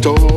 todo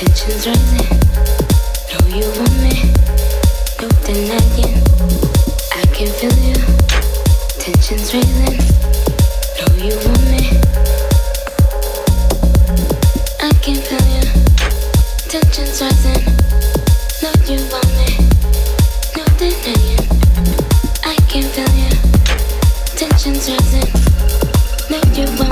Know you want me, no denying. I can feel you, tensions. Know you want me, I can feel you, tensions rising. Know you want me, no denying. I can feel you, tensions rising. Know you want.